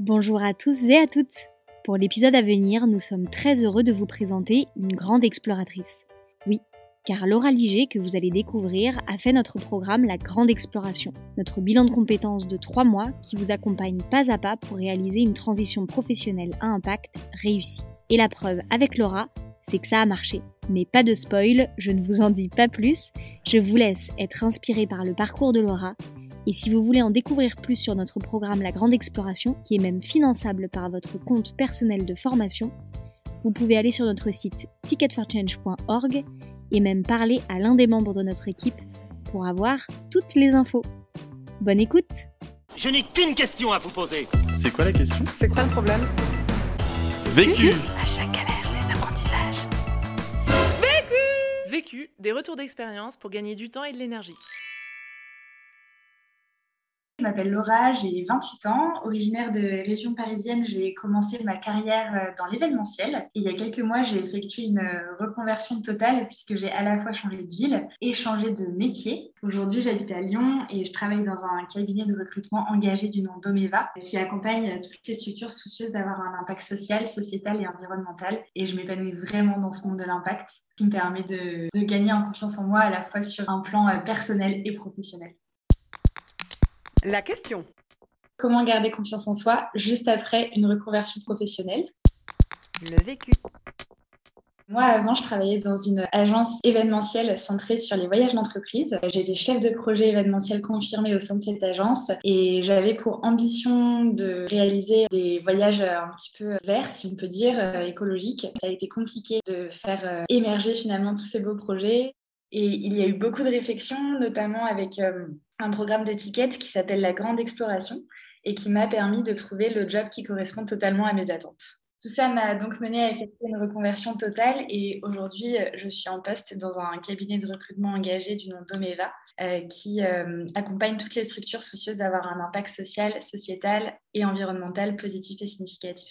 Bonjour à tous et à toutes. Pour l'épisode à venir, nous sommes très heureux de vous présenter une grande exploratrice. Oui, car Laura Liger, que vous allez découvrir, a fait notre programme La Grande Exploration, notre bilan de compétences de trois mois qui vous accompagne pas à pas pour réaliser une transition professionnelle à impact réussie. Et la preuve avec Laura, c'est que ça a marché. Mais pas de spoil, je ne vous en dis pas plus, je vous laisse être inspiré par le parcours de Laura. Et si vous voulez en découvrir plus sur notre programme La Grande Exploration, qui est même finançable par votre compte personnel de formation, vous pouvez aller sur notre site ticketforchange.org et même parler à l'un des membres de notre équipe pour avoir toutes les infos. Bonne écoute Je n'ai qu'une question à vous poser. C'est quoi la question? C'est quoi le problème? Vécu À chaque galère, des apprentissages. Vécu, des retours d'expérience pour gagner du temps et de l'énergie. Je m'appelle Laura, j'ai 28 ans. Originaire de région parisienne, j'ai commencé ma carrière euh, dans l'événementiel. Et il y a quelques mois, j'ai effectué une euh, reconversion totale puisque j'ai à la fois changé de ville et changé de métier. Aujourd'hui, j'habite à Lyon et je travaille dans un cabinet de recrutement engagé du nom d'Omeva qui accompagne toutes les structures soucieuses d'avoir un impact social, sociétal et environnemental. Et je m'épanouis vraiment dans ce monde de l'impact qui me permet de, gagner en confiance en moi à la fois sur un plan euh, personnel et professionnel. La question. Comment garder confiance en soi juste après une reconversion professionnelle? Le vécu. Moi, avant, je travaillais dans une agence événementielle centrée sur les voyages d'entreprise. J'étais chef de projet événementiel confirmé au sein de cette agence et j'avais pour ambition de réaliser des voyages un petit peu verts, si on peut dire, euh, écologiques. Ça a été compliqué de faire euh, émerger finalement tous ces beaux projets. Et il y a eu beaucoup de réflexions, notamment avec euh, un programme de qui s'appelle La Grande Exploration et qui m'a permis de trouver le job qui correspond totalement à mes attentes. Tout ça m'a donc mené à effectuer une reconversion totale et aujourd'hui, euh, je suis en poste dans un cabinet de recrutement engagé du nom d'Omeva euh, qui euh, accompagne toutes les structures soucieuses d'avoir un impact social, sociétal et environnemental positif et significatif.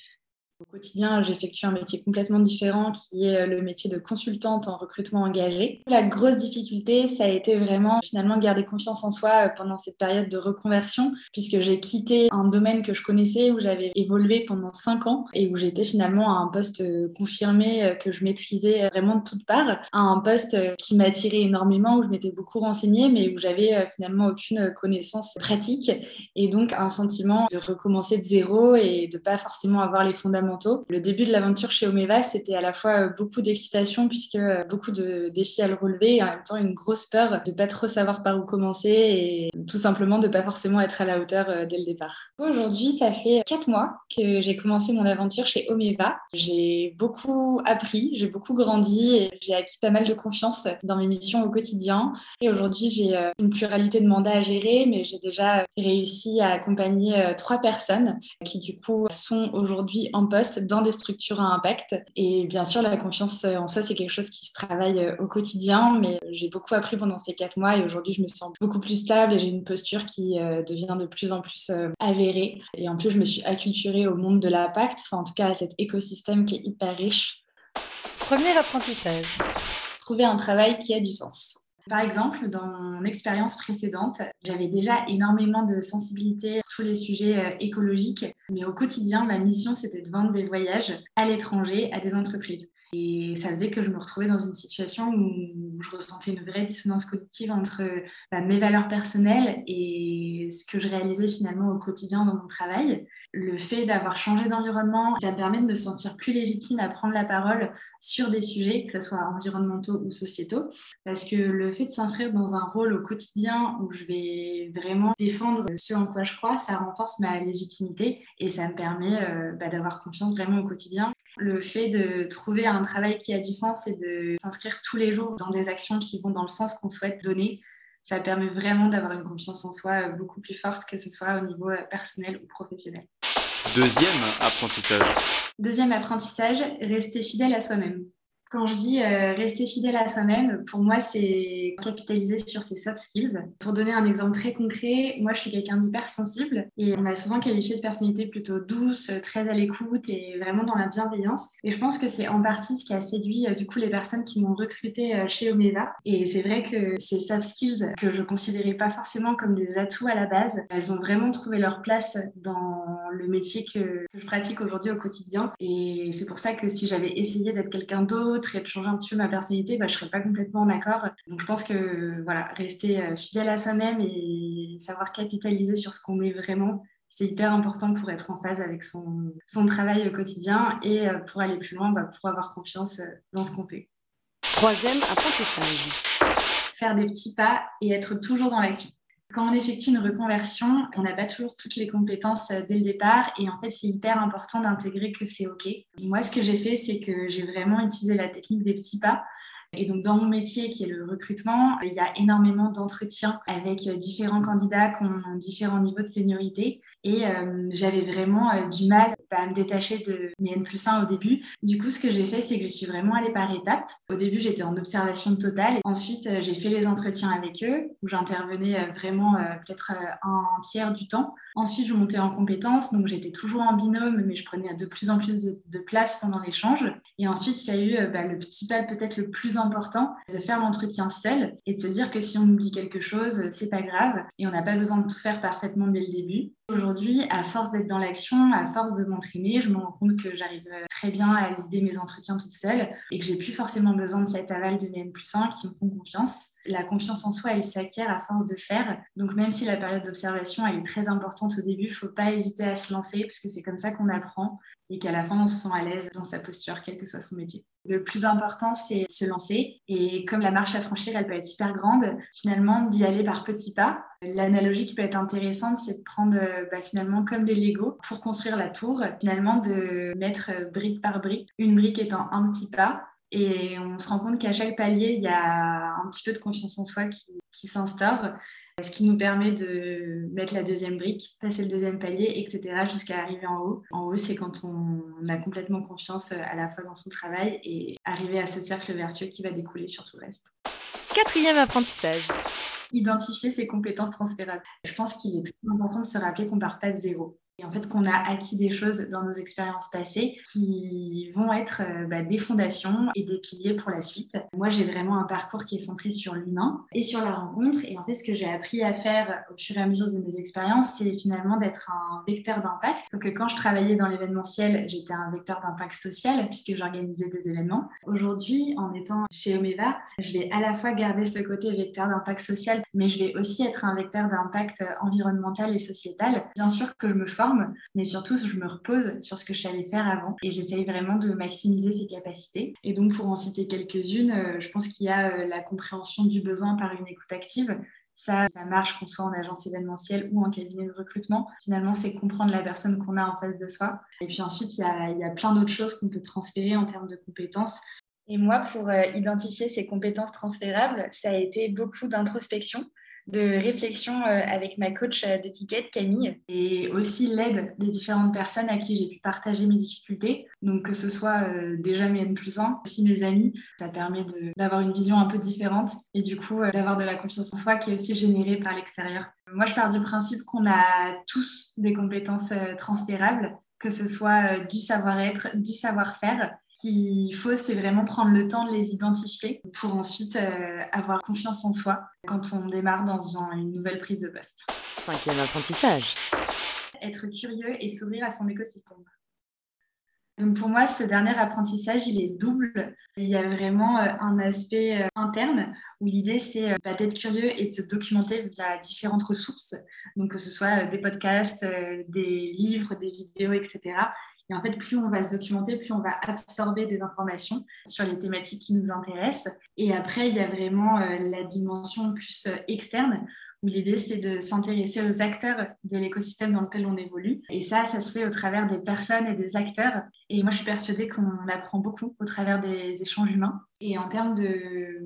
Au quotidien, j'effectue un métier complètement différent qui est le métier de consultante en recrutement engagé. La grosse difficulté, ça a été vraiment finalement garder confiance en soi pendant cette période de reconversion puisque j'ai quitté un domaine que je connaissais où j'avais évolué pendant cinq ans et où j'étais finalement à un poste confirmé que je maîtrisais vraiment de toutes parts, à un poste qui m'attirait énormément où je m'étais beaucoup renseignée mais où j'avais finalement aucune connaissance pratique et donc un sentiment de recommencer de zéro et de pas forcément avoir les fondamentaux le début de l'aventure chez Omeva, c'était à la fois beaucoup d'excitation puisque beaucoup de défis à le relever et en même temps une grosse peur de pas trop savoir par où commencer et tout simplement de pas forcément être à la hauteur dès le départ. Aujourd'hui, ça fait quatre mois que j'ai commencé mon aventure chez Omeva. J'ai beaucoup appris, j'ai beaucoup grandi et j'ai acquis pas mal de confiance dans mes missions au quotidien. Et aujourd'hui, j'ai une pluralité de mandats à gérer, mais j'ai déjà réussi à accompagner trois personnes qui du coup sont aujourd'hui en poste dans des structures à impact. Et bien sûr, la confiance en soi, c'est quelque chose qui se travaille euh, au quotidien, mais j'ai beaucoup appris pendant ces quatre mois et aujourd'hui, je me sens beaucoup plus stable et j'ai une posture qui euh, devient de plus en plus euh, avérée. Et en plus, je me suis acculturée au monde de l'impact, enfin, en tout cas à cet écosystème qui est hyper riche. Premier apprentissage. Trouver un travail qui a du sens. Par exemple, dans mon expérience précédente, j'avais déjà énormément de sensibilité sur tous les sujets écologiques, mais au quotidien, ma mission, c'était de vendre des voyages à l'étranger à des entreprises. Et ça faisait que je me retrouvais dans une situation où je ressentais une vraie dissonance cognitive entre bah, mes valeurs personnelles et ce que je réalisais finalement au quotidien dans mon travail. Le fait d'avoir changé d'environnement, ça me permet de me sentir plus légitime à prendre la parole sur des sujets, que ce soit environnementaux ou sociétaux, parce que le fait de s'inscrire dans un rôle au quotidien où je vais vraiment défendre ce en quoi je crois, ça renforce ma légitimité et ça me permet euh, bah, d'avoir confiance vraiment au quotidien le fait de trouver un travail qui a du sens et de s'inscrire tous les jours dans des actions qui vont dans le sens qu'on souhaite donner, ça permet vraiment d'avoir une confiance en soi beaucoup plus forte, que ce soit au niveau personnel ou professionnel. Deuxième apprentissage. Deuxième apprentissage, rester fidèle à soi-même. Quand je dis euh, rester fidèle à soi-même, pour moi, c'est capitaliser sur ses soft skills. Pour donner un exemple très concret, moi, je suis quelqu'un d'hypersensible et on m'a souvent qualifié de personnalité plutôt douce, très à l'écoute et vraiment dans la bienveillance. Et je pense que c'est en partie ce qui a séduit euh, du coup les personnes qui m'ont recruté euh, chez Omeva. Et c'est vrai que ces soft skills que je considérais pas forcément comme des atouts à la base, elles ont vraiment trouvé leur place dans le métier que, que je pratique aujourd'hui au quotidien. Et c'est pour ça que si j'avais essayé d'être quelqu'un d'autre, et de changer un petit peu ma personnalité, bah, je ne serais pas complètement d'accord. Donc je pense que voilà, rester euh, fidèle à soi-même et savoir capitaliser sur ce qu'on est vraiment, c'est hyper important pour être en phase avec son, son travail au quotidien et euh, pour aller plus loin, bah, pour avoir confiance euh, dans ce qu'on fait. Troisième apprentissage. Faire des petits pas et être toujours dans l'action. Quand on effectue une reconversion, on n'a pas toujours toutes les compétences euh, dès le départ et en fait, c'est hyper important d'intégrer que c'est OK. moi, ce que j'ai fait, c'est que j'ai vraiment utilisé la technique des petits pas. Et donc, dans mon métier qui est le recrutement, il y a énormément d'entretiens avec euh, différents candidats qui ont différents niveaux de seniorité. Et euh, j'avais vraiment euh, du mal bah, à me détacher de mes N plus 1 au début. Du coup, ce que j'ai fait, c'est que je suis vraiment allée par étapes. Au début, j'étais en observation totale. Ensuite, euh, j'ai fait les entretiens avec eux, où j'intervenais vraiment peut-être un tiers du temps. Ensuite, je montais en compétences, donc j'étais toujours en binôme, mais je prenais de plus en plus de, place pendant l'échange. Et ensuite, il y a eu bah, le petit pas peut-être le plus important, de faire l'entretien seul et de se dire que si on oublie quelque chose, c'est pas grave et on n'a pas besoin de tout faire parfaitement dès le début. Aujourd'hui, à force d'être dans l'action, à force de m'entraîner, je me rends compte que j'arrive très bien à l'idée mes entretiens toute seule et que j'ai plus forcément besoin de cet aval de mes N plus 1 qui me font confiance. La confiance en soi, elle s'acquiert à force de faire. Donc même si la période d'observation, est très importante au début, il ne faut pas hésiter à se lancer parce que c'est comme ça qu'on apprend et qu'à la fin, on se sent à l'aise dans sa posture, quel que soit son métier. Le plus important, c'est se lancer. Et comme la marche à franchir, elle peut être hyper grande, finalement, d'y aller par petits pas. L'analogie qui peut être intéressante, c'est de prendre bah, finalement comme des Lego pour construire la tour, finalement de mettre brique par brique, une brique étant un petit pas. Et on se rend compte qu'à chaque palier, il y a un petit peu de confiance en soi qui s'instaure ce qui nous permet de mettre la deuxième brique, passer le deuxième palier, etc., jusqu'à arriver en haut. En haut, c'est quand on a complètement confiance euh, à la fois dans son travail et arriver à ce cercle vertueux qui va découler sur tout le reste. Quatrième apprentissage. Identifier ses compétences transférables. Je pense qu'il est très important de se rappeler qu'on ne part pas de zéro. Et en fait, qu'on a acquis des choses dans nos expériences passées qui vont être euh, bah, des fondations et des piliers pour la suite. Moi, j'ai vraiment un parcours qui est centré sur l'humain et sur la rencontre. Et en fait, ce que j'ai appris à faire au fur et à mesure de mes expériences, c'est finalement d'être un vecteur d'impact. Donc, quand je travaillais dans l'événementiel, j'étais un vecteur d'impact social puisque j'organisais des événements. Aujourd'hui, en étant chez Omeva, je vais à la fois garder ce côté vecteur d'impact social, mais je vais aussi être un vecteur d'impact environnemental et sociétal. Bien sûr que je me forme mais surtout je me repose sur ce que je savais faire avant et j'essaye vraiment de maximiser ses capacités. Et donc pour en citer quelques-unes, euh, je pense qu'il y a euh, la compréhension du besoin par une écoute active. Ça, ça marche qu'on soit en agence événementielle ou en cabinet de recrutement. Finalement, c'est comprendre la personne qu'on a en face de soi. Et puis ensuite, il y a, plein d'autres choses qu'on peut transférer en termes de compétences. Et moi, pour euh, identifier ces compétences transférables, ça a été beaucoup d'introspection de réflexion euh, avec ma coach euh, d'étiquette, Camille, et aussi l'aide des différentes personnes à qui j'ai pu partager mes difficultés. Donc, que ce soit euh, déjà mes N plus 1, aussi mes amis, ça permet d'avoir une vision un peu différente et du coup d'avoir de la confiance en soi qui est aussi générée par l'extérieur. Moi, je pars du principe qu'on a tous des compétences transférables, que ce soit du savoir-être, du savoir-faire qu'il faut, c'est vraiment prendre le temps de les identifier pour ensuite euh, avoir confiance en soi quand on démarre dans une nouvelle prise de poste. Cinquième apprentissage. Être curieux et s'ouvrir à son écosystème. Donc pour moi, ce dernier apprentissage, il est double. Il y a vraiment euh, un aspect euh, interne où l'idée, c'est bah, d'être curieux et de se documenter via différentes ressources, donc que ce soit des podcasts, des livres, des vidéos, etc. Et en fait, plus on va se documenter, plus on va absorber des informations sur les thématiques qui nous intéressent. Et après, il y a vraiment euh, la dimension plus euh, externe où l'idée c'est de s'intéresser aux acteurs de l'écosystème dans lequel on évolue. Et ça, ça se fait au travers des personnes et des acteurs Et moi, je suis persuadée qu'on apprend beaucoup au travers des échanges humains. Et en termes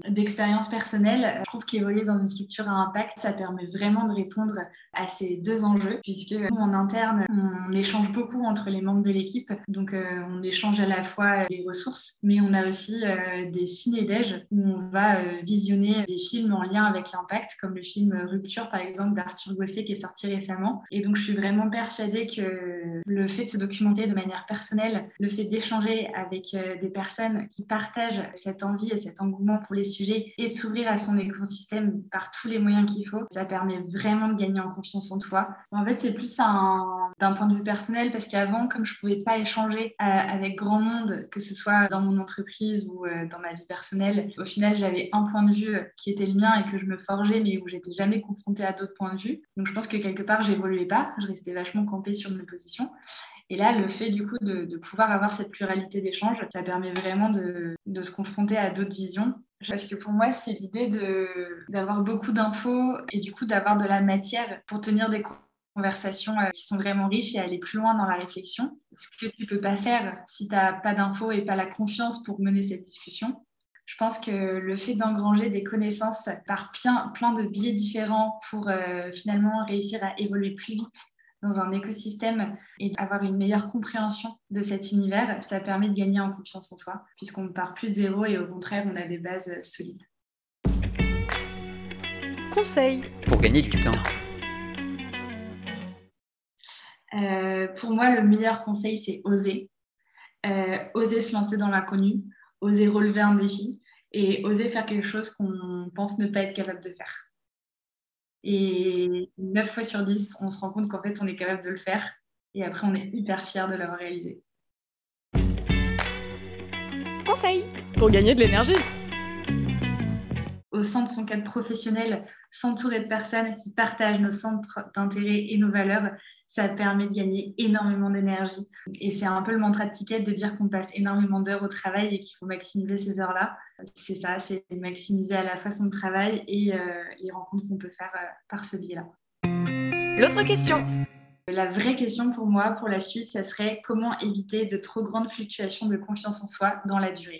d'expérience personnelle, je trouve qu'évoluer dans une structure à impact, ça permet vraiment de répondre à ces deux enjeux, puisque en interne, on échange beaucoup entre les membres de l'équipe. Donc, euh, on échange à la fois des ressources, mais on a aussi euh, des ciné-déj où on va euh, visionner des films en lien avec l'impact, comme le film Rupture, par exemple, d'Arthur Gosset qui est sorti récemment. Et donc, je suis vraiment persuadée que le fait de se documenter de manière personnelle, le fait d'échanger avec des personnes qui partagent cette envie et cet engouement pour les sujets et de s'ouvrir à son écosystème par tous les moyens qu'il faut, ça permet vraiment de gagner en confiance en toi. En fait, c'est plus d'un point de vue personnel parce qu'avant, comme je pouvais pas échanger euh, avec grand monde, que ce soit dans mon entreprise ou euh, dans ma vie personnelle, au final, j'avais un point de vue qui était le mien et que je me forgeais, mais où j'étais jamais confrontée à d'autres points de vue. Donc, je pense que quelque part, j'évoluais pas, je restais vachement campée sur mes positions. Et là, le fait du coup de, pouvoir avoir cette pluralité d'échanges, ça permet vraiment de, se confronter à d'autres visions. Parce que pour moi, c'est l'idée d'avoir beaucoup d'infos et du coup d'avoir de la matière pour tenir des conversations euh, qui sont vraiment riches et aller plus loin dans la réflexion. Ce que tu peux pas faire si tu n'as pas d'infos et pas la confiance pour mener cette discussion. Je pense que le fait d'engranger des connaissances par plein, plein de biais différents pour euh, finalement réussir à évoluer plus vite dans un écosystème et avoir une meilleure compréhension de cet univers, ça permet de gagner en confiance en soi, puisqu'on ne part plus de zéro et au contraire, on a des bases solides. Conseil pour gagner du temps. Euh, pour moi, le meilleur conseil, c'est oser. Euh, oser se lancer dans l'inconnu, oser relever un défi et oser faire quelque chose qu'on pense ne pas être capable de faire. Et 9 fois sur 10, on se rend compte qu'en fait, on est capable de le faire. Et après, on est hyper fier de l'avoir réalisé. Conseil pour gagner de l'énergie. Au sein de son cadre professionnel, s'entourer de personnes qui partagent nos centres d'intérêt et nos valeurs, ça permet de gagner énormément d'énergie. Et c'est un peu le mantra de Ticket de dire qu'on passe énormément d'heures au travail et qu'il faut maximiser ces heures-là. C'est ça, c'est maximiser à la fois son travail et euh, les rencontres qu'on peut faire euh, par ce biais-là. L'autre question. La vraie question pour moi, pour la suite, ça serait comment éviter de trop grandes fluctuations de confiance en soi dans la durée?